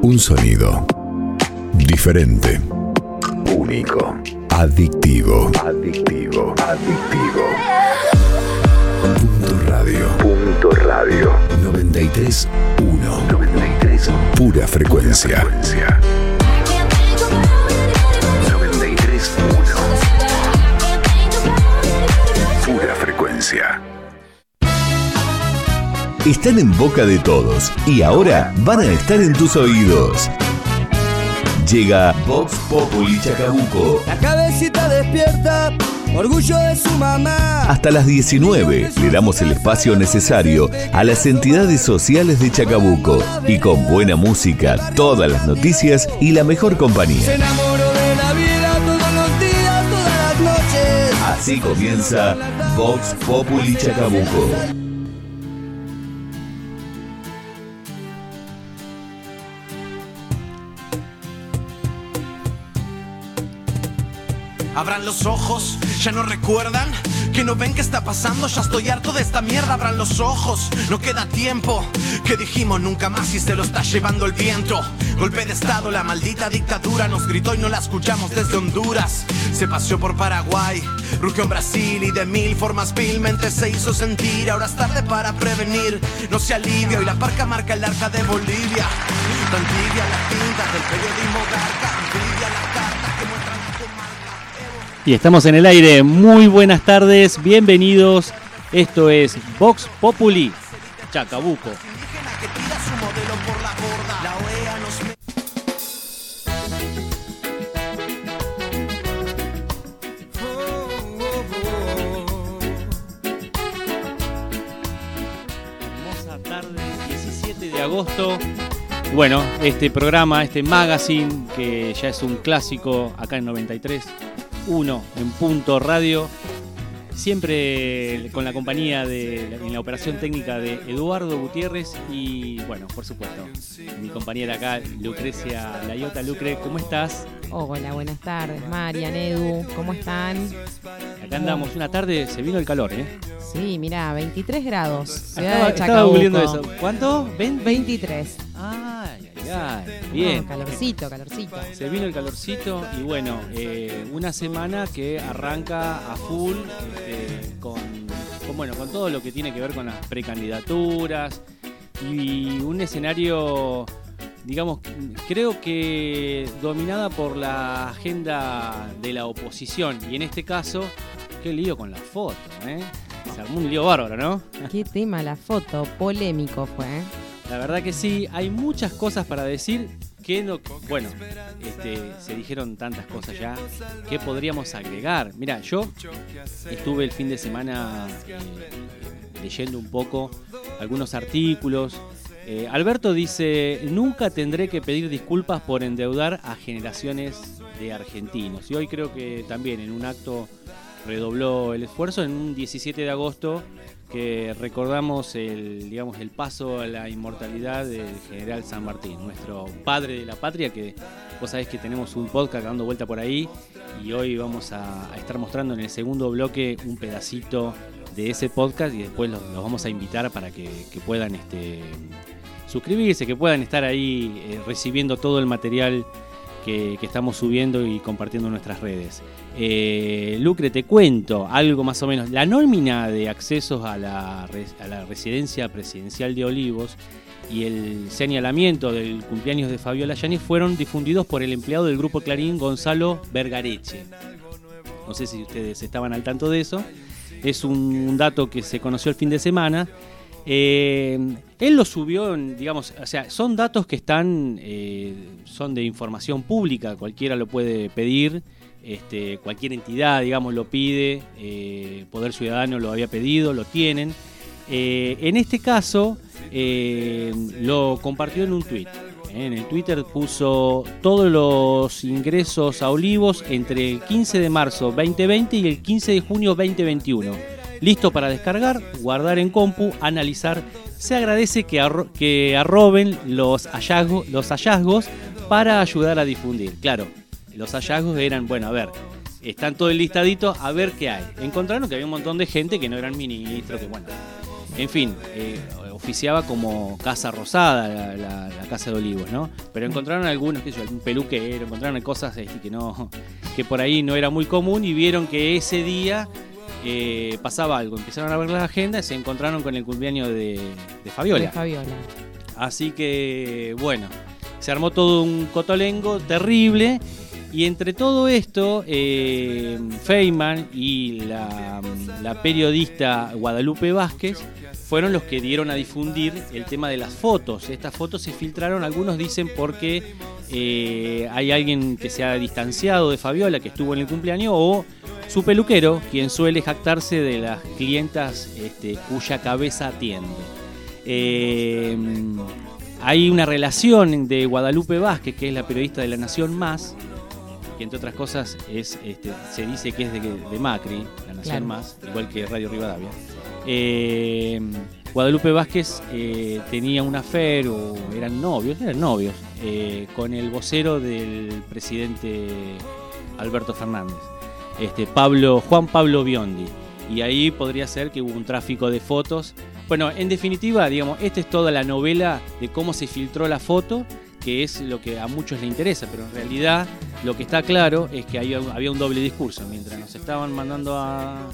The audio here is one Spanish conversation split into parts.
Un sonido diferente, único, adictivo, adictivo, adictivo. Punto radio. Punto radio. 93.1. 93. Pura frecuencia. 93.1. Pura frecuencia. Están en boca de todos y ahora van a estar en tus oídos. Llega Vox Populi Chacabuco. La cabecita despierta, orgullo de su mamá. Hasta las 19 le damos el espacio necesario a las entidades sociales de Chacabuco y con buena música, todas las noticias y la mejor Se compañía. enamoró de la vida todos los días, todas las noches. Así comienza Vox Populi Chacabuco. Abran los ojos, ya no recuerdan que no ven qué está pasando, ya estoy harto de esta mierda. Abran los ojos, no queda tiempo. Que dijimos nunca más y se lo está llevando el viento. Golpe de estado, la maldita dictadura nos gritó y no la escuchamos desde Honduras. Se paseó por Paraguay, rugió en Brasil y de mil formas vilmente se hizo sentir. Ahora es tarde para prevenir, no se alivia. Hoy la parca marca el arca de Bolivia. Tan tibia las tintas del periodismo garca, Y estamos en el aire. Muy buenas tardes, bienvenidos. Esto es Vox Populi Chacabuco. Hermosa tarde, 17 de agosto. Bueno, este programa, este magazine, que ya es un clásico acá en 93, 1 en punto radio, siempre con la compañía de en la operación técnica de Eduardo Gutiérrez y bueno, por supuesto, mi compañera acá, Lucrecia Layota. Lucre, ¿cómo estás? Hola, buenas tardes, Marian, Edu, ¿cómo están? Acá andamos, una tarde, se vino el calor, ¿eh? Sí, mirá, 23 grados, ciudad Estaba, de estaba eso. ¿Cuánto? ¿20? 23. Ay, Bien. No, calorcito, calorcito. Se vino el calorcito y bueno, eh, una semana que arranca a full con, con, bueno, con todo lo que tiene que ver con las precandidaturas y un escenario, digamos, creo que dominada por la agenda de la oposición y en este caso, qué lío con la foto, ¿eh? Se armó un lío bárbaro, ¿no? Qué tema la foto, polémico fue. ¿eh? La verdad que sí, hay muchas cosas para decir que no, bueno, este, se dijeron tantas cosas ya que podríamos agregar. Mira, yo estuve el fin de semana eh, leyendo un poco algunos artículos. Eh, Alberto dice, nunca tendré que pedir disculpas por endeudar a generaciones de argentinos. Y hoy creo que también en un acto redobló el esfuerzo en un 17 de agosto que recordamos el, digamos, el paso a la inmortalidad del general San Martín, nuestro padre de la patria, que vos sabés que tenemos un podcast dando vuelta por ahí y hoy vamos a, estar mostrando en el segundo bloque un pedacito de ese podcast y después los, vamos a invitar para que, puedan este, suscribirse, que puedan estar ahí eh, recibiendo todo el material que estamos subiendo y compartiendo en nuestras redes. Eh, Lucre, te cuento algo más o menos. La nómina de accesos a la, residencia presidencial de Olivos y el señalamiento del cumpleaños de Fabiola Yáñez fueron difundidos por el empleado del Grupo Clarín, Gonzalo Vergareche. No sé si ustedes estaban al tanto de eso. Es un, un dato que se conoció el fin de semana. Eh, él lo subió, en, digamos, o sea, son datos que están, eh, son de información pública, cualquiera lo puede pedir, este, cualquier entidad, digamos, lo pide, eh, Poder Ciudadano lo había pedido, lo tienen. Eh, en este caso, eh, lo compartió en un tweet. En el Twitter puso todos los ingresos a Olivos entre el 15 de marzo 2020 y el 15 de junio 2021. Listo para descargar, guardar en compu, analizar. Se agradece que, que arroben los hallazgos, los hallazgos para ayudar a difundir. Claro, los hallazgos eran, bueno, a ver, están todo el listadito, a ver qué hay. Encontraron que había un montón de gente que no eran ministros, que bueno. En fin, eh, oficiaba como Casa Rosada, la, la- la Casa de Olivos, ¿no? Pero encontraron algunos, qué sé yo, algún peluquero, encontraron cosas que no, que por ahí no era muy común y vieron que ese día eh, pasaba algo. Empezaron a ver la agenda y se encontraron con el cumpleaños de, de Fabiola. De Fabiola. Así que, bueno, se armó todo un cotolengo terrible. Y entre todo esto, eh, Feynman y la, periodista Guadalupe Vázquez fueron los que dieron a difundir el tema de las fotos. Estas fotos se filtraron, algunos dicen porque eh, hay alguien que se ha distanciado de Fabiola, que estuvo en el cumpleaños, o su peluquero, quien suele jactarse de las clientas este, cuya cabeza atiende. Eh, hay una relación de Guadalupe Vázquez, que es la periodista de La Nación Más, que entre otras cosas es, este, se dice que es de, de Macri, La Nación Claro. Más, igual que Radio Rivadavia. Eh, Guadalupe Vázquez eh, tenía un affair, o eran novios, eran novios, eh, con el vocero del presidente Alberto Fernández, este, Pablo, Juan Pablo Biondi. Y ahí podría ser que hubo un tráfico de fotos. Bueno, en definitiva, digamos, esta es toda la novela de cómo se filtró la foto, que es lo que a muchos les interesa, pero en realidad lo que está claro es que había, había un doble discurso. Mientras nos estaban mandando a,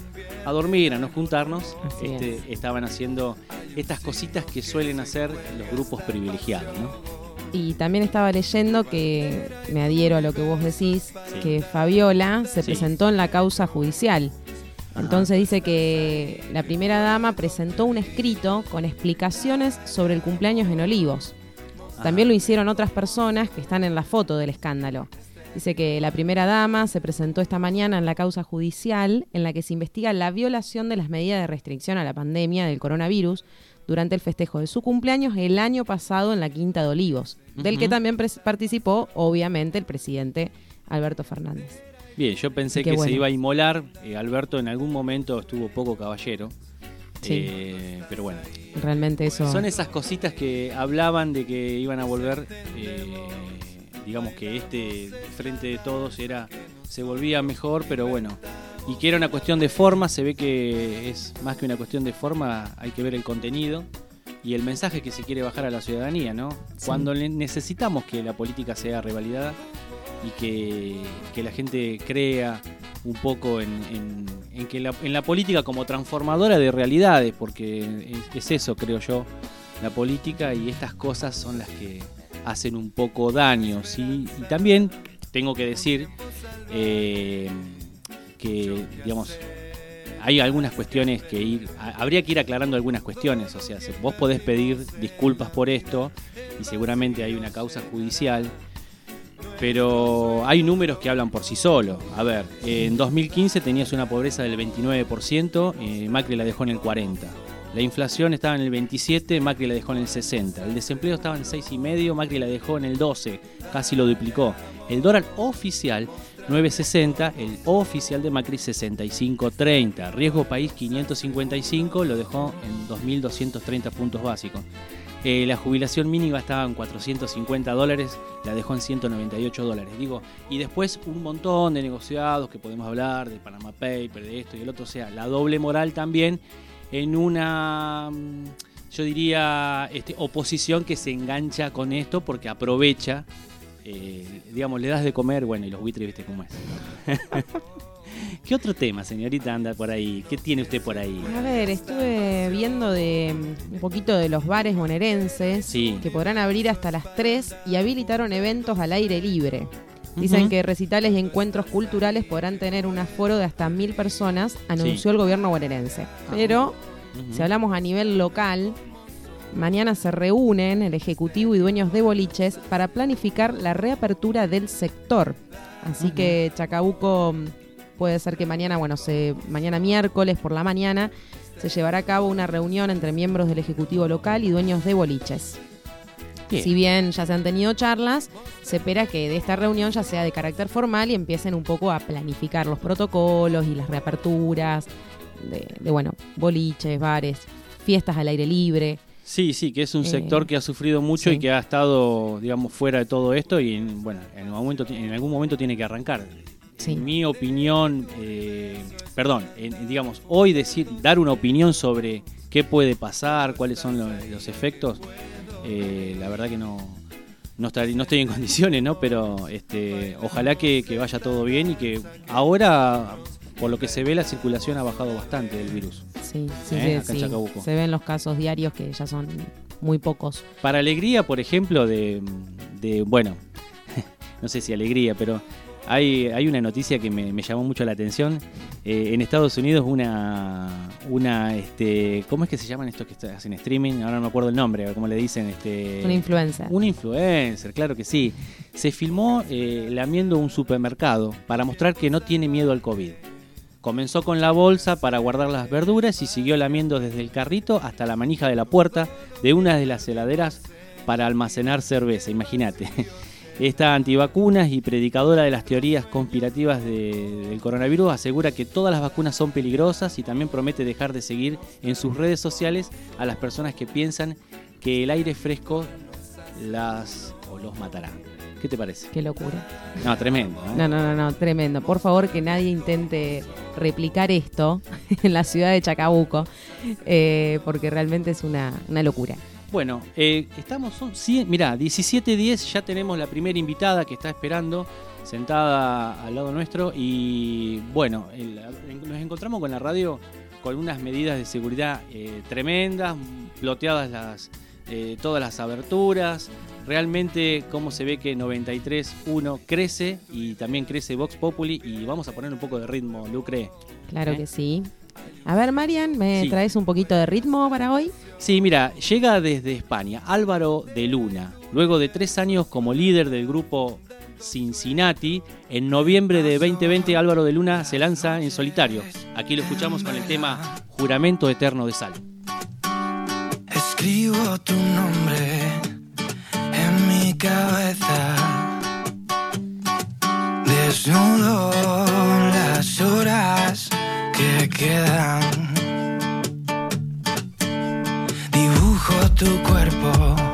a dormir, a no juntarnos, este, estaban haciendo estas cositas que suelen hacer los grupos privilegiados, ¿no? Y también estaba leyendo que, me adhiero a lo que vos decís, Sí. que Fabiola se Sí. presentó en la causa judicial. Entonces dice que la primera dama presentó un escrito con explicaciones sobre el cumpleaños en Olivos. También lo hicieron otras personas que están en la foto del escándalo. Dice que la primera dama se presentó esta mañana en la causa judicial en la que se investiga la violación de las medidas de restricción a la pandemia del coronavirus durante el festejo de su cumpleaños el año pasado en la Quinta de Olivos, del que también participó obviamente el presidente Alberto Fernández. Bien, yo pensé que bueno. se iba a inmolar. eh, Alberto en algún momento estuvo poco caballero. Sí. Eh, pero bueno, Realmente eso... son esas cositas que hablaban de que iban a volver, eh, digamos que este frente de todos era se volvía mejor, pero bueno, y que era una cuestión de forma, se ve que es más que una cuestión de forma, hay que ver el contenido y el mensaje que se quiere bajar a la ciudadanía, ¿no? Sí. Cuando necesitamos que la política sea revalidada y que, que la gente crea un poco en, en- que la, en la política como transformadora de realidades, porque es, es eso, creo yo, la política y estas cosas son las que hacen un poco daño, ¿sí? Y también tengo que decir eh, que, digamos, hay algunas cuestiones que ir, ha- habría que ir aclarando algunas cuestiones, o sea, se- vos podés pedir disculpas por esto y seguramente hay una causa judicial, pero hay números que hablan por sí solos. A ver, en 2015 tenías una pobreza del 29%, eh, Macri la dejó en el 40%. La inflación estaba en el 27, Macri la dejó en el 60. El desempleo estaba en 6,5, Macri la dejó en el 12, casi lo duplicó. El dólar oficial 9.60, el oficial de Macri 65.30. Riesgo país 555, lo dejó en 2.230 puntos básicos. Eh, la jubilación mínima estaba en 450 dólares, la dejó en 198 dólares. Digo, y después un montón de negociados que podemos hablar, de Panama Paper, de esto y el otro, o sea, la doble moral también en una, mm, yo diría, este, oposición que se engancha con esto porque aprovecha, eh, digamos, le das de comer, bueno, y los buitres, viste cómo es. ¿Qué otro tema, señorita, anda por ahí? ¿Qué tiene usted por ahí? A ver, estuve viendo de mm, un poquito de los bares bonaerenses Sí. que podrán abrir hasta las 3 y habilitaron eventos al aire libre. Dicen que recitales y encuentros culturales podrán tener un aforo de hasta mil personas, anunció el gobierno bonaerense. Pero Ujú. si hablamos a nivel local, mañana se reúnen el Ejecutivo y dueños de boliches para planificar la reapertura del sector. Así que Chacabuco mm, puede ser que mañana, bueno, se, mañana miércoles por la mañana se llevará a cabo una reunión entre miembros del Ejecutivo local y dueños de boliches. Bien. Si bien ya se han tenido charlas, se espera que de esta reunión ya sea de carácter formal y empiecen un poco a planificar los protocolos y las reaperturas de, de, bueno, boliches, bares, fiestas al aire libre. Sí, sí, que es un Eh, sector que ha sufrido mucho sí. y que ha estado, digamos, fuera de todo esto y, en, bueno, en, momento, en algún momento tiene que arrancar. Sí. En mi opinión, eh, perdón, en- digamos, hoy decir, dar una opinión sobre qué puede pasar, cuáles son los, los efectos, eh, la verdad que no, no, estar- no estoy en condiciones, ¿no? Pero este, ojalá que, que vaya todo bien y que ahora, por lo que se ve, la circulación ha bajado bastante del virus. Sí, sí, Eh, sí, sí. Se ven los casos diarios que ya son muy pocos. Para alegría, por ejemplo, de, de- bueno, no sé si alegría, pero hay, hay una noticia que me, me llamó mucho la atención. Eh, en Estados Unidos una, una, este, ¿cómo es que se llaman estos que hacen streaming? Ahora no me acuerdo el nombre, ¿cómo le dicen? Este, Una influencer. Un influencer, claro que sí. Se filmó eh, lamiendo un supermercado para mostrar que no tiene miedo al COVID. Comenzó con la bolsa para guardar las verduras y siguió lamiendo desde el carrito hasta la manija de la puerta de una de las heladeras para almacenar cerveza, imagínate. Esta antivacunas y predicadora de las teorías conspirativas de- del coronavirus asegura que todas las vacunas son peligrosas y también promete dejar de seguir en sus redes sociales a las personas que piensan que el aire fresco las o los matará. ¿Qué te parece? Qué locura. No, tremendo. ¿eh? No, no, no, no, tremendo. Por favor, que nadie intente replicar esto en la ciudad de Chacabuco, eh, porque realmente es una, una locura. Bueno, eh, estamos, son, mirá, 17.10, ya tenemos la primera invitada que está esperando, sentada al lado nuestro, y bueno, el- nos encontramos con la radio con unas medidas de seguridad eh, tremendas, ploteadas las, eh, todas las aberturas, realmente cómo se ve que 93.1 crece y también crece Vox Populi, y vamos a poner un poco de ritmo, Lucre. Claro que sí. A ver, Marian, ¿me Sí. traes un poquito de ritmo para hoy? Sí, mira, llega desde España Álvaro de Luna. Luego de tres años como líder del grupo Cincinnati, en noviembre de 2020 Álvaro de Luna se lanza en solitario. Aquí lo escuchamos con el tema Juramento Eterno de Sal. Escribo tu nombre en mi cabeza. Desnudo las horas quedan. Dibujo tu cuerpo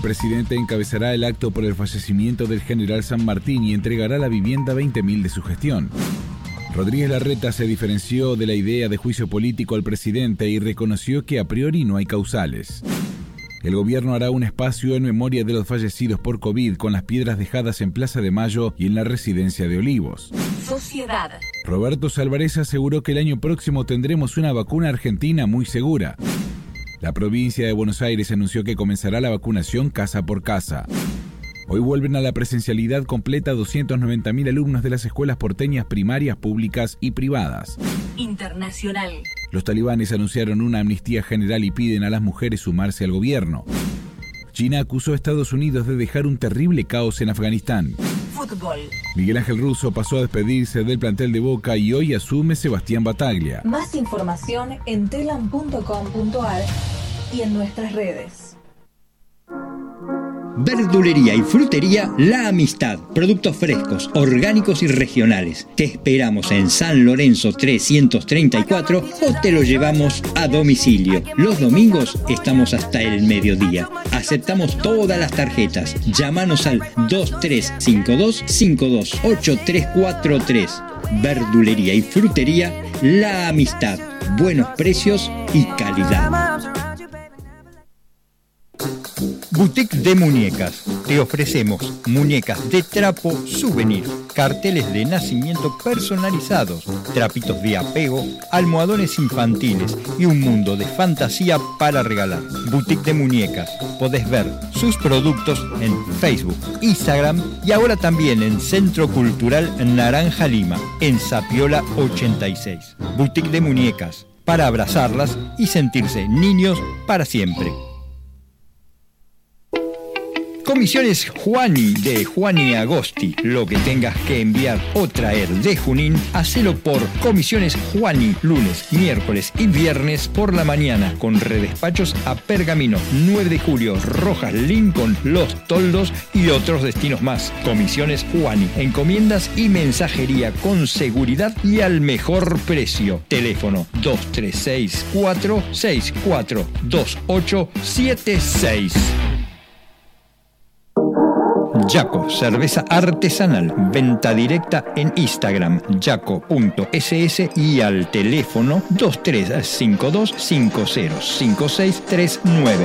presidente encabezará el acto por el fallecimiento del general San Martín y entregará la vivienda 20.000 de su gestión. Rodríguez Larreta se diferenció de la idea de juicio político al presidente y reconoció que a priori no hay causales. El gobierno hará un espacio en memoria de los fallecidos por COVID con las piedras dejadas en Plaza de Mayo y en la residencia de Olivos. Sociedad. Roberto Salvarez aseguró que el año próximo tendremos una vacuna argentina muy segura. La provincia de Buenos Aires anunció que comenzará la vacunación casa por casa. Hoy vuelven a la presencialidad completa 290.000 alumnos de las escuelas porteñas primarias, públicas y privadas. Internacional. Los talibanes anunciaron una amnistía general y piden a las mujeres sumarse al gobierno. China acusó a Estados Unidos de dejar un terrible caos en Afganistán. Fútbol. Miguel Ángel Russo pasó a despedirse del plantel de Boca y hoy asume Sebastián Bataglia. Más información en telam.com.ar y en nuestras redes. Verdulería y frutería La Amistad. Productos frescos, orgánicos y regionales. Te esperamos en San Lorenzo 334 o te lo llevamos a domicilio. Los domingos estamos hasta el mediodía. Aceptamos todas las tarjetas. Llámanos al 2352 528343. Verdulería y frutería La Amistad. Buenos precios y calidad. Boutique de Muñecas. Te ofrecemos muñecas de trapo souvenir, carteles de nacimiento personalizados, trapitos de apego, almohadones infantiles y un mundo de fantasía para regalar. Boutique de Muñecas. Podés ver sus productos en Facebook, Instagram y ahora también en Centro Cultural Naranja Lima, en Sapiola 86. Boutique de Muñecas. Para abrazarlas y sentirse niños para siempre. Comisiones Juani de Juani Agosti. Lo que tengas que enviar o traer de Junín, hacelo por Comisiones Juani, lunes, miércoles y viernes por la mañana, con redespachos a Pergamino, 9 de julio, Rojas, Lincoln, Los Toldos y otros destinos más. Comisiones Juani, encomiendas y mensajería con seguridad y al mejor precio. Teléfono 2364 64 2876. Yaco, cerveza artesanal, venta directa en Instagram, yaco.ss y al teléfono 2352 505639.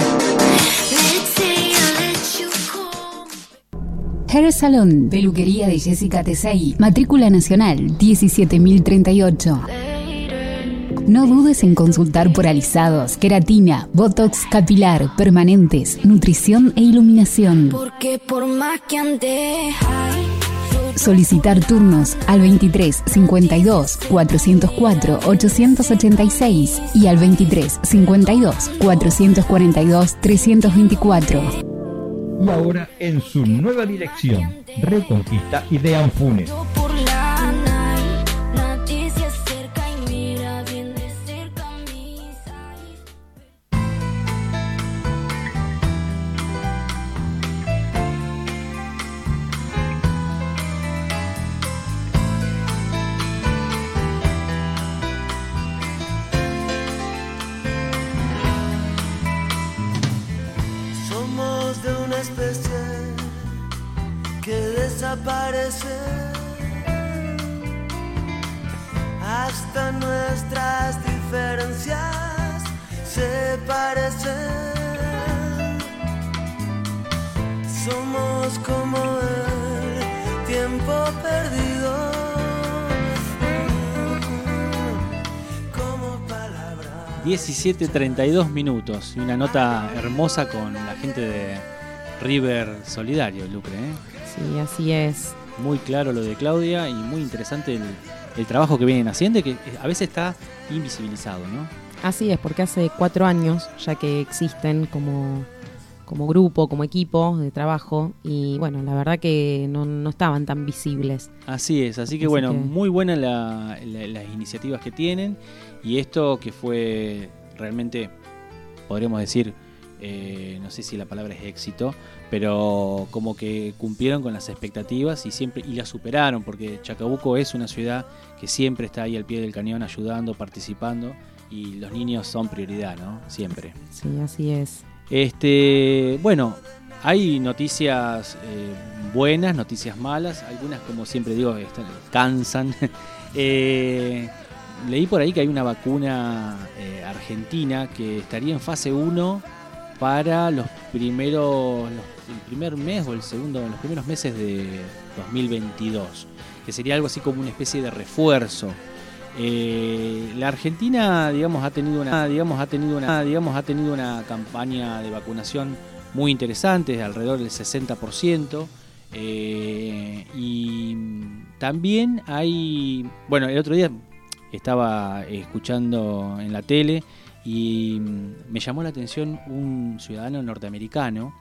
Hair Salon, peluquería de Jessica Tesei, matrícula nacional 17038. No dudes en consultar por alisados, queratina, botox capilar, permanentes, nutrición e iluminación. Porque por más que ande Solicitar turnos al 23 52 404 886 y al 23 52 442 324. Y ahora en su nueva dirección, Reconquista y de Anfunes. Somos como el tiempo perdido. Como palabras. 17.32 minutos y una nota hermosa con la gente de River Solidario, Lucre. ¿eh? Sí, así es. Muy claro lo de Claudia y muy interesante el, el trabajo que vienen haciendo y que a veces está invisibilizado, ¿no? Así es, porque hace cuatro años ya que existen como, como grupo, como equipo de trabajo y bueno, la verdad que no, no estaban tan visibles. Así es, así que Así bueno, que- muy buenas la- la- las iniciativas que tienen y esto que fue realmente, podríamos decir, eh, no sé si la palabra es éxito, pero como que cumplieron con las expectativas y siempre y las superaron, porque Chacabuco es una ciudad que siempre está ahí al pie del cañón ayudando, participando y los niños son prioridad, ¿no? Siempre. Sí, así es. Este, bueno, hay noticias eh, buenas, noticias malas, algunas como siempre digo están- cansan. Eh, leí por ahí que hay una vacuna eh, argentina que estaría en fase 1 para los primeros, el primer mes o el segundo, los primeros meses de 2022, que sería algo así como una especie de refuerzo. Eh, la Argentina, digamos, ha tenido una, digamos, ha tenido una, digamos, ha tenido una campaña de vacunación muy interesante, de alrededor del 60%. eh, y también hay, bueno, el otro día estaba escuchando en la tele y me llamó la atención un ciudadano norteamericano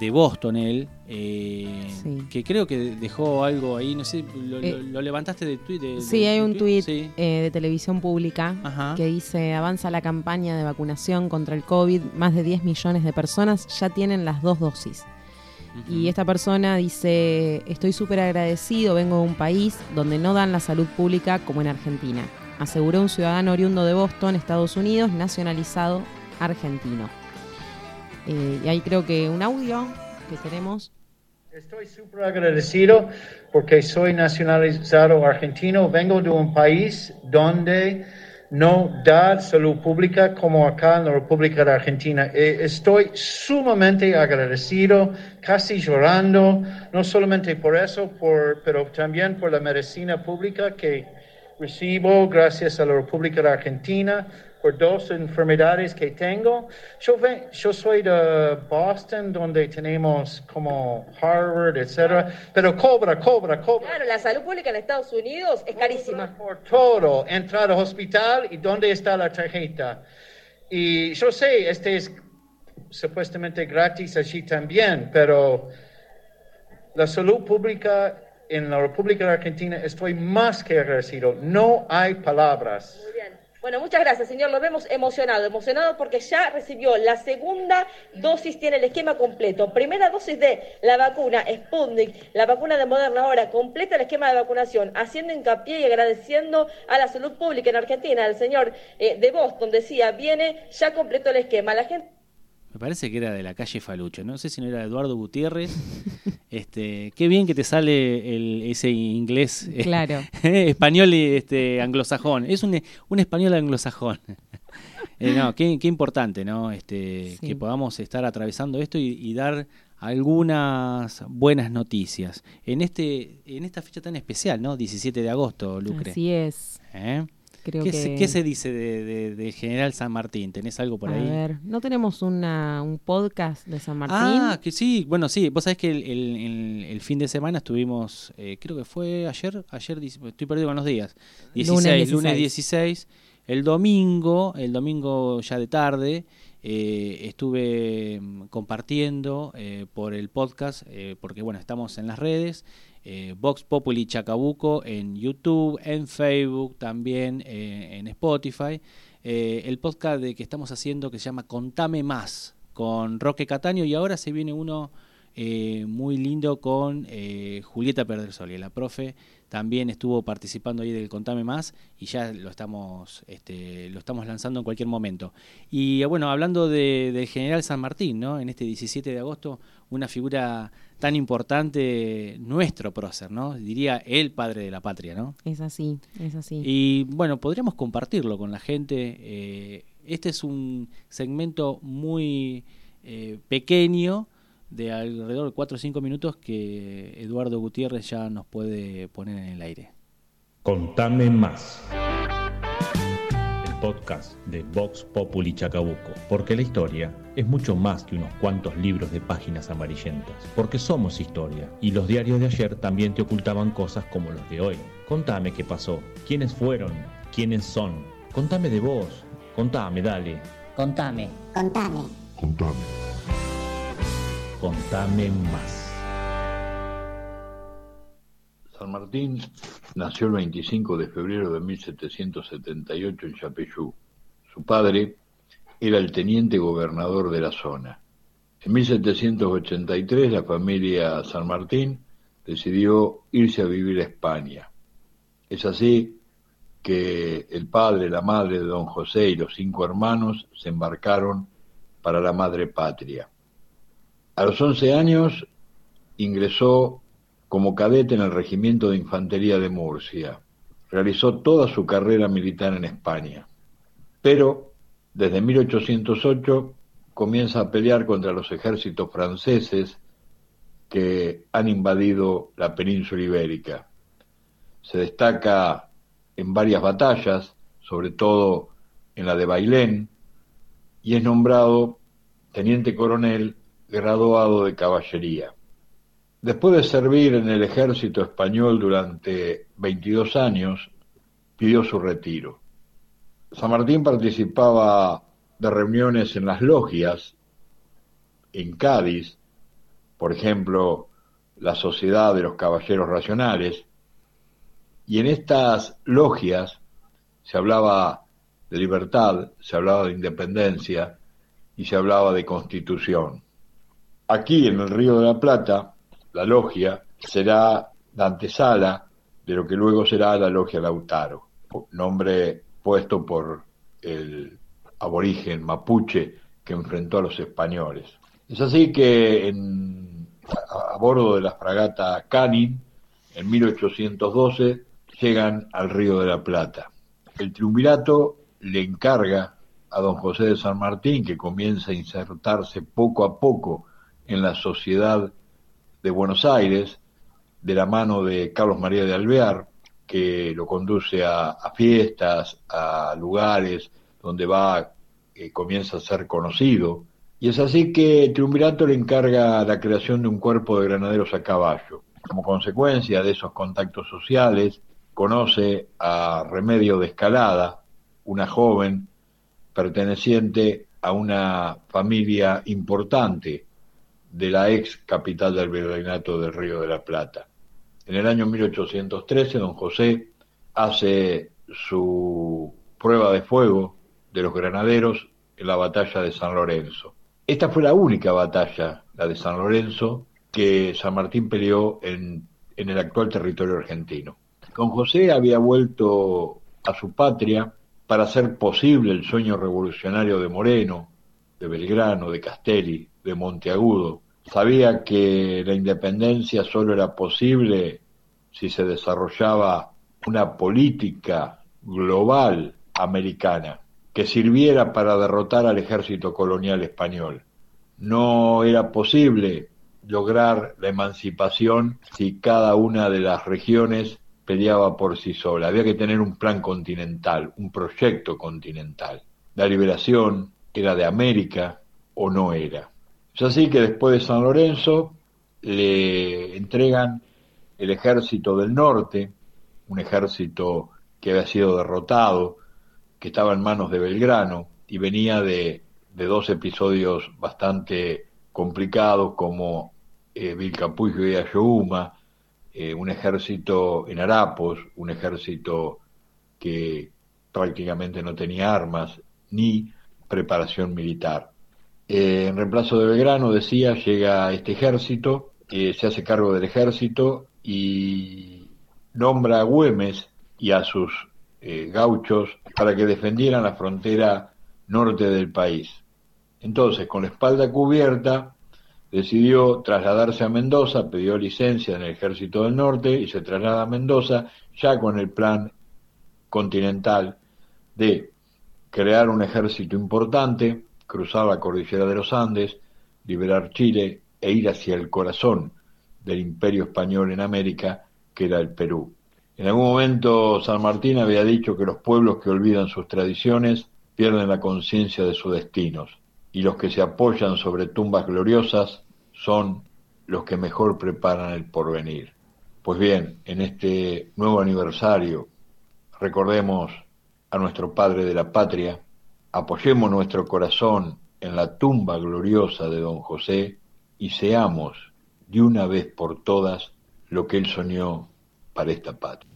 de Boston él eh, Sí. que creo que dejó algo ahí no sé lo, Eh, lo- lo levantaste de Twitter Sí, hay un tuit sí. eh, de televisión pública Ajá. que dice avanza la campaña de vacunación contra el COVID, más de 10 millones de personas ya tienen las dos dosis. Y esta persona dice, estoy súper agradecido, vengo de un país donde no dan la salud pública como en Argentina, aseguró un ciudadano oriundo de Boston, Estados Unidos, nacionalizado argentino. Eh, y ahí creo que un audio que tenemos. Estoy súper agradecido porque soy nacionalizado argentino. Vengo de un país donde no da salud pública como acá en la República de Argentina. Eh, Estoy sumamente agradecido, casi llorando, no solamente por eso, por, pero también por la medicina pública que recibo gracias a la República de Argentina por dos enfermedades que tengo. Yo, ve- yo soy de Boston, donde tenemos como Harvard, etcétera, pero cobra, cobra, cobra Claro, la salud pública en Estados Unidos es carísima. por todo. Entrar al hospital y dónde está la tarjeta. Y yo sé, este es supuestamente gratis allí también, pero la salud pública en la República Argentina estoy más que agradecido. No hay palabras. Bueno, muchas gracias, señor. Lo vemos emocionado, emocionado porque ya recibió la segunda dosis, tiene el esquema completo. Primera dosis de la vacuna Sputnik, la vacuna de Moderna ahora, completa el esquema de vacunación, haciendo hincapié y agradeciendo a la salud pública en Argentina. El señor eh, de Boston decía, viene, ya completó el esquema. La gente Me parece que era de la calle Falucho. No sé si no era Eduardo Gutiérrez. este, qué bien que te sale el, ese inglés eh, Claro. español y este, anglosajón. Es un, un español anglosajón. Eh, no, qué, qué importante, ¿no? Este, Sí. Que podamos estar atravesando esto y, y dar algunas buenas noticias. En este, en esta fecha tan especial, ¿no? 17 de agosto, Lucre. Así es. ¿Eh? Creo ¿Qué, que... se, qué se dice de, general San Martín? ¿Tenés algo por A ahí? ver, ¿no tenemos una, un podcast de San Martín? Ah, que sí, bueno, sí, vos sabés que el, el- el- el fin de semana estuvimos, eh, creo que fue ayer, ayer, estoy perdido con los días, 16, Lunes lunes 16. 16, el domingo, el domingo ya de tarde, eh, estuve mm, compartiendo eh, por el podcast, eh, porque bueno, estamos en las redes, eh, Vox Populi Chacabuco en YouTube, en Facebook, también eh, en Spotify, eh, el podcast de que estamos haciendo que se llama Contame Más con Roque Cataño y ahora se viene uno eh, muy lindo con Julieta Perdersoli, la profe también estuvo participando ahí del Contame Más y ya lo estamos, este, lo estamos lanzando en cualquier momento. Y bueno, hablando de- del general San Martín, ¿no? En este 17 de agosto, una figura tan importante, nuestro prócer, ¿no? Diría el padre de la patria, ¿no? Es así, es así. Y bueno, podríamos compartirlo con la gente. eh, este es un segmento muy eh, pequeño, de alrededor de 4 o 5 minutos, que Eduardo Gutiérrez ya nos puede poner en el aire. Contame más. Podcast de Vox Populi Chacabuco. Porque la historia es mucho más que unos cuantos libros de páginas amarillentas. Porque somos historia. Y los diarios de ayer también te ocultaban cosas como los de hoy. Contame qué pasó. ¿Quiénes fueron? ¿Quiénes son? Contame de vos. Contame, dale. Contame. Contame. Contame. Contame más. San Martín nació el 25 de febrero de 1778 en Chapeyú. Su padre era el teniente gobernador de la zona. En 1783 la familia San Martín decidió irse a vivir a España. Es así que el padre, la madre de don José y los cinco hermanos se embarcaron para la madre patria. A los 11 años ingresó como cadete en el Regimiento de Infantería de Murcia. Realizó toda su carrera militar en España. Pero desde 1808 comienza a pelear contra los ejércitos franceses que han invadido la península ibérica. Se destaca en varias batallas, sobre todo en la de Bailén, y es nombrado teniente coronel graduado de caballería. Después de servir en el ejército español durante 22 años, pidió su retiro. San Martín participaba de reuniones en las logias, en Cádiz, por ejemplo, la Sociedad de los Caballeros Racionales, y en estas logias se hablaba de libertad, se hablaba de independencia y se hablaba de constitución. Aquí en el Río de la Plata, la logia será la antesala de lo que luego será la logia Lautaro, nombre puesto por el aborigen mapuche que enfrentó a los españoles. Es así que a, bordo de la fragata Canin, en 1812, llegan al Río de la Plata. El triunvirato le encarga a don José de San Martín, que comienza a insertarse poco a poco en la sociedad de Buenos Aires, de la mano de Carlos María de Alvear, que lo conduce a, fiestas, a lugares donde va, eh, comienza a ser conocido. Y es así que el Triunvirato le encarga la creación de un cuerpo de granaderos a caballo. Como consecuencia de esos contactos sociales, conoce a Remedio de Escalada, una joven perteneciente a una familia importante de la ex capital del virreinato del Río de la Plata. En el año 1813, don José hace su prueba de fuego de los granaderos en la batalla de San Lorenzo. Esta fue la única batalla, la de San Lorenzo, que San Martín peleó en, en el actual territorio argentino. Don José había vuelto a su patria para hacer posible el sueño revolucionario de Moreno, de Belgrano, de Castelli, de Monteagudo. Sabía que la independencia solo era posible si se desarrollaba una política global americana que sirviera para derrotar al ejército colonial español. No era posible lograr la emancipación si cada una de las regiones peleaba por sí sola. Había que tener un plan continental, un proyecto continental. La liberación era de América o no era. Es así que después de San Lorenzo le entregan el ejército del norte, un ejército que había sido derrotado, que estaba en manos de Belgrano y venía de, dos episodios bastante complicados como eh, Vilcapugio y Ayohuma, eh, un ejército en harapos, un ejército que prácticamente no tenía armas ni preparación militar. Eh, en reemplazo de Belgrano, decía, llega este ejército, se hace cargo del ejército y nombra a Güemes y a sus eh, gauchos para que defendieran la frontera norte del país. Entonces, con la espalda cubierta, decidió trasladarse a Mendoza, pidió licencia en el Ejército del Norte y se traslada a Mendoza ya con el plan continental de crear un ejército importante, cruzar la cordillera de los Andes, liberar Chile e ir hacia el corazón del imperio español en América, que era el Perú. En algún momento San Martín había dicho que los pueblos que olvidan sus tradiciones pierden la conciencia de sus destinos y los que se apoyan sobre tumbas gloriosas son los que mejor preparan el porvenir. Pues bien, en este nuevo aniversario recordemos a nuestro Padre de la Patria, apoyemos nuestro corazón en la tumba gloriosa de don José y seamos de una vez por todas lo que él soñó para esta patria.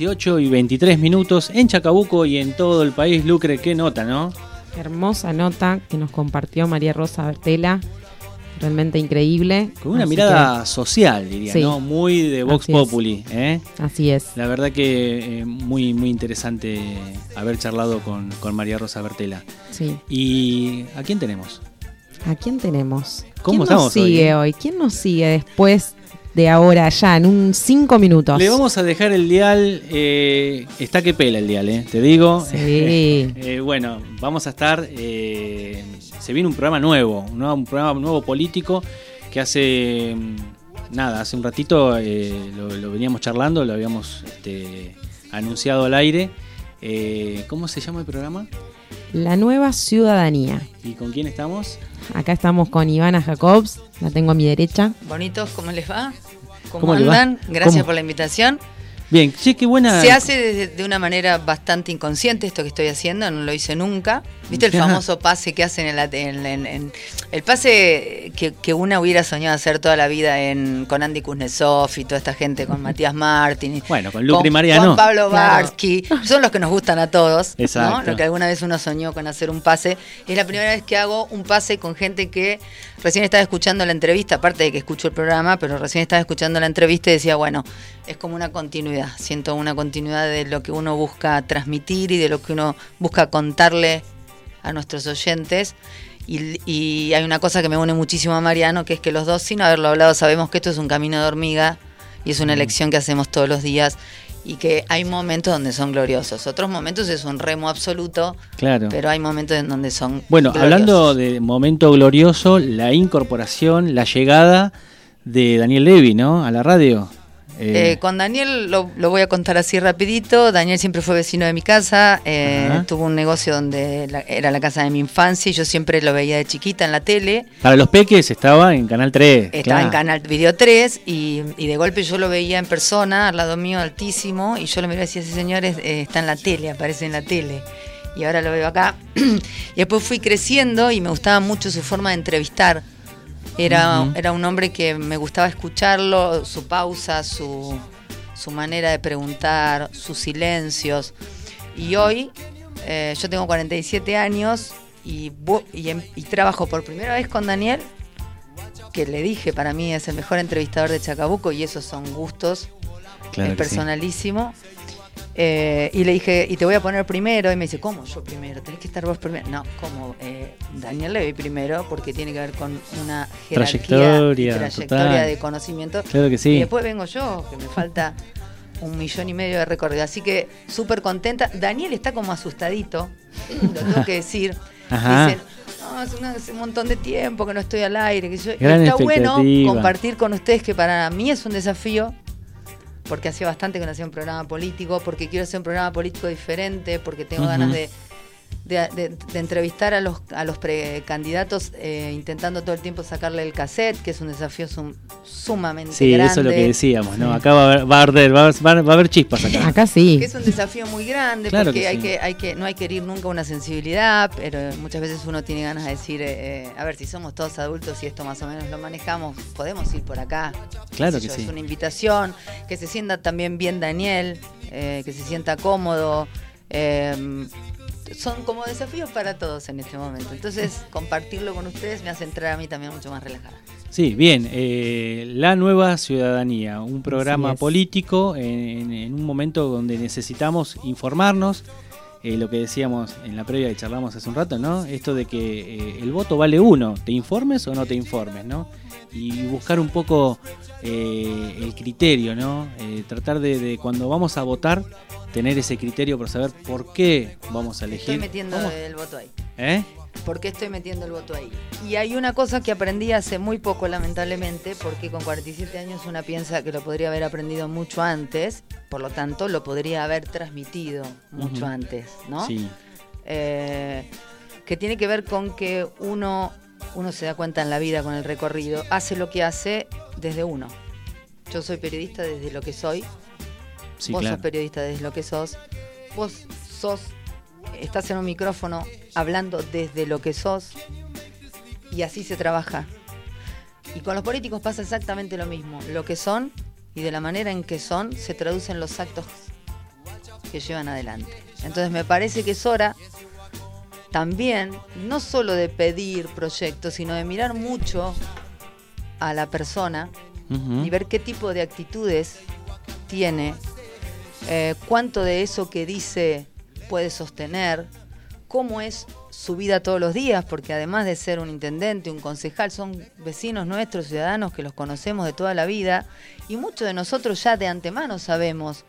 18 y 23 minutos en Chacabuco y en todo el país. Lucre, qué nota, ¿no? Hermosa nota que nos compartió María Rosa Bertela. Realmente increíble. Con una Así mirada social, diría, Sí. ¿no? Muy de Vox Así es. Populi, ¿eh? Así es. La verdad que eh, muy, muy interesante haber charlado con, con María Rosa Bertela. Sí. ¿Y a quién tenemos? ¿A quién tenemos? ¿Cómo ¿Quién nos hoy, sigue eh? hoy? ¿Quién nos sigue después de ahora, ya, en un cinco minutos? Le vamos a dejar el dial, eh, está que pela el dial, ¿eh? te digo. Sí. Eh, bueno, vamos a estar, se viene un programa nuevo, un, nuevo- un programa nuevo político que hace, mm, nada, hace un ratito lo, lo veníamos charlando, lo habíamos este, anunciado al aire. ¿Cómo se llama el programa? La nueva ciudadanía. ¿Y con quién estamos? Acá estamos con Ivana Jacobs, la tengo a mi derecha. Bonitos, ¿cómo les va? ¿Cómo, ¿Cómo va? andan? Gracias ¿Cómo? por la invitación. Bien, che, qué buena. Se hace de, de una manera bastante inconsciente esto que estoy haciendo, no lo hice nunca. ¿Viste el Ajá. famoso pase que hacen en la en, en- en- el pase que, que una hubiera soñado hacer toda la vida en con Andy Kuznetsov y toda esta gente, con Matías Martín, y Bueno, con Lucre y con Mariano. Juan Pablo Claro. Barsky, son los que nos gustan a todos, ¿no? Exacto. Lo que alguna vez uno soñó con hacer un pase. Es la primera vez que hago un pase con gente que recién estaba escuchando la entrevista, aparte de que escucho el programa, pero recién estaba escuchando la entrevista y decía, bueno, es como una continuidad. Siento una continuidad de lo que uno busca transmitir y de lo que uno busca contarle a nuestros oyentes. Y, y hay una cosa que me une muchísimo a Mariano, que es que los dos, sin haberlo hablado, sabemos que esto es un camino de hormiga y es una elección que hacemos todos los días y que hay momentos donde son gloriosos. Otros momentos es un remo absoluto, Claro. pero hay momentos en donde son Bueno, gloriosos. hablando de momento glorioso, la incorporación, la llegada de Daniel Levy, ¿no? A la radio. Eh, Eh, con Daniel lo, lo voy a contar así rapidito. Daniel siempre fue vecino de mi casa. eh, tuvo un negocio donde la- era la casa de mi infancia y yo siempre lo veía de chiquita en la tele. para los peques estaba en Canal 3. Estaba en. Canal Video 3 y, y de golpe yo lo veía en persona, al lado mío altísimo, y yo lo miraba y decía, ese señor es- eh, está en la tele, aparece en la tele. Y ahora lo veo acá. y después fui creciendo y me gustaba mucho su forma de entrevistar. Era, era un hombre que me gustaba escucharlo, su pausa, su, su manera de preguntar, sus silencios. Y hoy, eh, yo tengo 47 años y, y em- y trabajo por primera vez con Daniel que le dije, para mí es el mejor entrevistador de Chacabuco y esos son gustos, Claro es sí. Eh, y le dije, y te voy a poner primero, y me dice, ¿cómo yo primero? Tenés que estar vos primero. No, como eh, Daniel Levy primero, porque tiene que ver con una jerarquía Trayectoria, trayectoria total. de conocimiento. Claro que sí. Y después vengo yo, que me falta un millón y medio de recorrido. Así que súper contenta. Daniel está como asustadito, lo tengo que decir. Dicen, no, es, una- hace un montón de tiempo que no estoy al aire. Que yo, y está bueno compartir con ustedes que para mí es un desafío, porque hacía bastante que no hacía un programa político, porque quiero hacer un programa político diferente, porque tengo ganas de, de, de- de entrevistar a los, a los precandidatos eh, intentando todo el tiempo sacarle el cassette, que es un desafío sum- sumamente Sí, grande. eso es lo que decíamos, ¿no? Acá va a haber, va a arder, va a haber, va a haber chispas acá. Acá sí. Que es un desafío muy grande Claro porque que hay sí. que, hay que, no hay que herir nunca una sensibilidad, pero muchas veces uno tiene ganas de decir, eh, eh, a ver, si somos todos adultos y esto más o menos lo manejamos, podemos ir por acá. Claro que yo, sí. Es una invitación, que se sienta también bien Daniel, eh, que se sienta cómodo. eh, son como desafíos para todos en este momento. Entonces, compartirlo con ustedes me hace entrar a mí también mucho más relajada. Sí, bien. eh, la nueva ciudadanía, un programa político en, en un momento donde necesitamos informarnos. eh, lo que decíamos en la previa que charlamos hace un rato, ¿no? Esto de que eh, el voto vale uno, te informes o no te informes, ¿no? Y buscar un poco eh, el criterio, ¿no? Eh, tratar de, de cuando vamos a votar tener ese criterio para saber por qué vamos a elegir. Estoy metiendo el voto ahí. ¿Eh? ¿Por qué estoy metiendo el voto ahí? Y hay una cosa que aprendí hace muy poco, lamentablemente, porque con 47 años una piensa que lo podría haber aprendido mucho antes, por lo tanto lo podría haber transmitido mucho antes, ¿no? Sí. Eh, que tiene que ver con que uno, uno se da cuenta en la vida con el recorrido, hace lo que hace desde uno. Yo soy periodista desde lo que soy, Sí, vos claro. sos periodista desde lo que sos, vos sos, estás en un micrófono hablando desde lo que sos y así se trabaja. Y con los políticos pasa exactamente lo mismo, lo que son y de la manera en que son se traducen los actos que llevan adelante. Entonces me parece que es hora también, no solo de pedir proyectos, sino de mirar mucho a la persona y ver qué tipo de actitudes tiene, eh, cuánto de eso que dice puede sostener, cómo es su vida todos los días, porque además de ser un intendente, un concejal, son vecinos nuestros, ciudadanos que los conocemos de toda la vida, y muchos de nosotros ya de antemano sabemos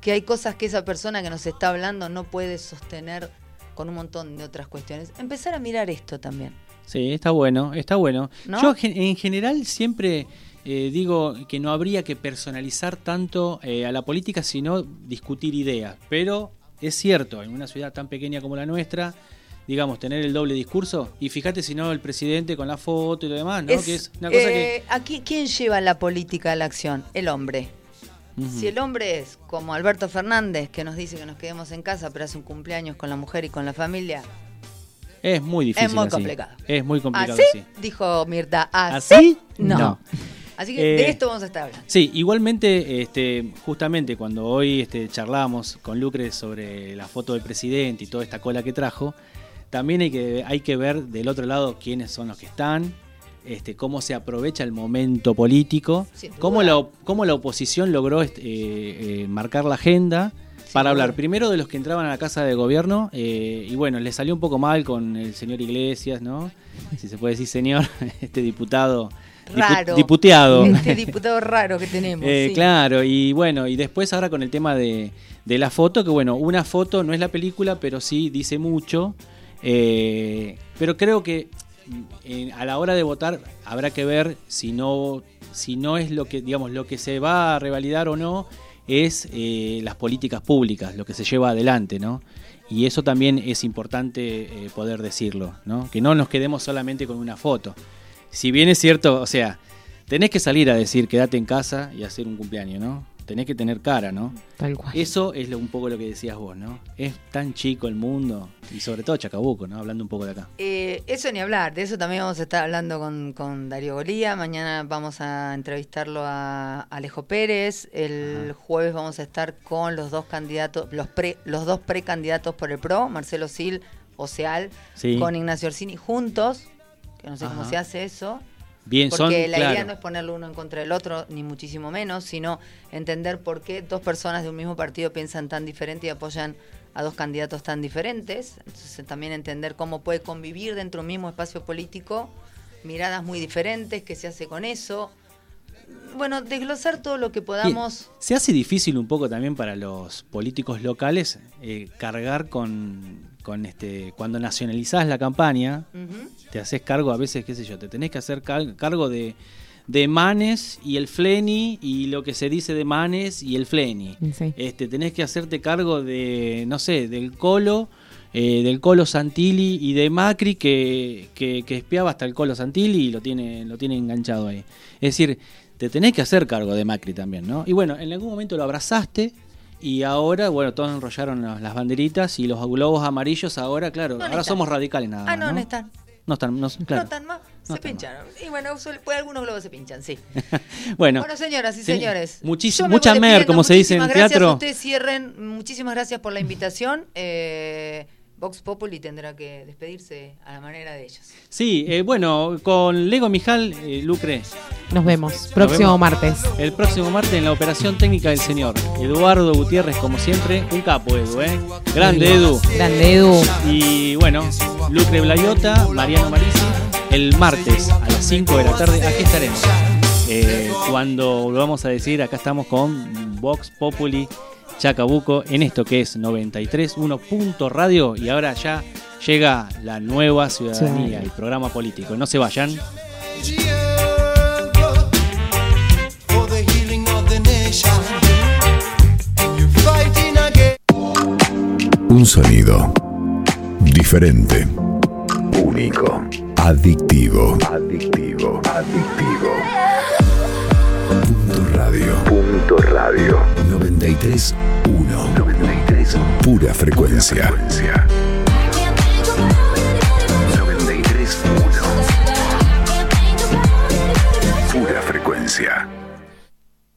que hay cosas que esa persona que nos está hablando no puede sostener con un montón de otras cuestiones. Empezar a mirar esto también. Sí, está bueno, está bueno. ¿No? Yo en general siempre eh, digo que no habría que personalizar tanto eh, a la política, sino discutir ideas. Pero es cierto, en una ciudad tan pequeña como la nuestra, digamos, tener el doble discurso, y fíjate si no el presidente con la foto y lo demás, ¿no? Es, que es una cosa que... eh, aquí, ¿Quién lleva la política a la acción? El hombre. Si el hombre es como Alberto Fernández, que nos dice que nos quedemos en casa, pero hace un cumpleaños con la mujer y con la familia, Es muy difícil. es muy así. complicado. Es muy complicado ¿Así? así. Dijo Mirta. ¿Así? ¿Así? No. No. Así que de Eh, esto vamos a estar hablando. Sí, igualmente, este, justamente cuando hoy este, charlamos con Lucre sobre la foto del presidente y toda esta cola que trajo, también hay que, hay que ver del otro lado quiénes son los que están, este, cómo se aprovecha el momento político, cómo la, op- cómo la oposición logró este, eh, eh, marcar la agenda para hablar primero de los que entraban a la casa de gobierno eh, y bueno, le salió un poco mal con el señor Iglesias, ¿no? Si se puede decir señor, este diputado. dipu- Raro. Diputeado. Este diputado raro que tenemos. Eh, sí. Claro, y bueno, y después ahora con el tema de, de la foto, que bueno, una foto no es la película, pero sí dice mucho. eh, pero creo que en- a la hora de votar habrá que ver si no, si no es lo que, digamos, lo que se va a revalidar o no, es eh, las políticas públicas, lo que se lleva adelante, ¿no? Y eso también es importante eh, poder decirlo, ¿no? Que no nos quedemos solamente con una foto. Si bien es cierto, o sea, tenés que salir a decir quédate en casa y hacer un cumpleaños, ¿no? Tenés que tener cara, ¿no? Tal cual. Eso es lo- un poco lo que decías vos, ¿no? Es tan chico el mundo, y sobre todo Chacabuco, ¿no? Hablando un poco de acá. Eh, eso ni hablar, de eso también vamos a estar hablando con, con Darío Golía. Mañana vamos a entrevistarlo a Alejo Pérez. El jueves vamos a estar con los dos candidatos, los pre, los dos precandidatos por el PRO, Marcelo Sil, Oceal, Sí. con Ignacio Orsini juntos, que no sé cómo se hace eso. Bien, Porque son, la idea no es ponerlo uno en contra del otro, ni muchísimo menos, sino entender por qué dos personas de un mismo partido piensan tan diferente y apoyan a dos candidatos tan diferentes. Entonces también entender cómo puede convivir dentro de un mismo espacio político miradas muy diferentes, qué se hace con eso. Bueno, desglosar todo lo que podamos. Se hace difícil un poco también para los políticos locales eh, cargar con, con este cuando nacionalizás la campaña, te haces cargo a veces, qué sé yo, te tenés que hacer cal- cargo de, de Manes y el Fleni y lo que se dice de Manes y el Fleni. Sí. Este, tenés que hacerte cargo de, no sé, del Colo, eh, del Colo Santilli y de Macri que, que, que espiaba hasta el Colo Santilli y lo tiene, lo tiene enganchado ahí. Es decir, te tenés que hacer cargo de Macri también, ¿no? Y bueno, en algún momento lo abrazaste y ahora, bueno, todos enrollaron las, banderitas y los globos amarillos ahora, claro, No ahora somos radicales nada más, Ah, no, no, están. No están, no, claro. No están más. No se están pincharon. Y bueno, suele- pues, algunos globos se pinchan, sí. Bueno, Bueno, señoras y señores. me mucha mer, como se dice en Muchísimas gracias. teatro. Ustedes cierren. Muchísimas gracias por la invitación. Eh, Vox Populi tendrá que despedirse a la manera de ellos. Sí, eh, bueno, con Lego Mijal, eh, Lucre. Nos vemos. Nos Próximo vemos martes. El próximo martes en la operación técnica del señor. Eduardo Gutiérrez, como siempre, un capo, Edu, ¿eh? Grande, Edu. Grande Edu. Y bueno, Lucre Blayota, Mariano Marisi. el martes a las 5 de la tarde, aquí estaremos. Eh, cuando lo vamos a decir, acá estamos con Vox Populi Chacabuco en esto que es 93.1 Punto Radio y ahora ya llega la nueva ciudadanía, el programa político. No se vayan. Un sonido diferente, único, adictivo, adictivo, adictivo. Radio. Punto Radio. 93.1. 93. Pura frecuencia. Pura frecuencia. 93.1. Pura frecuencia.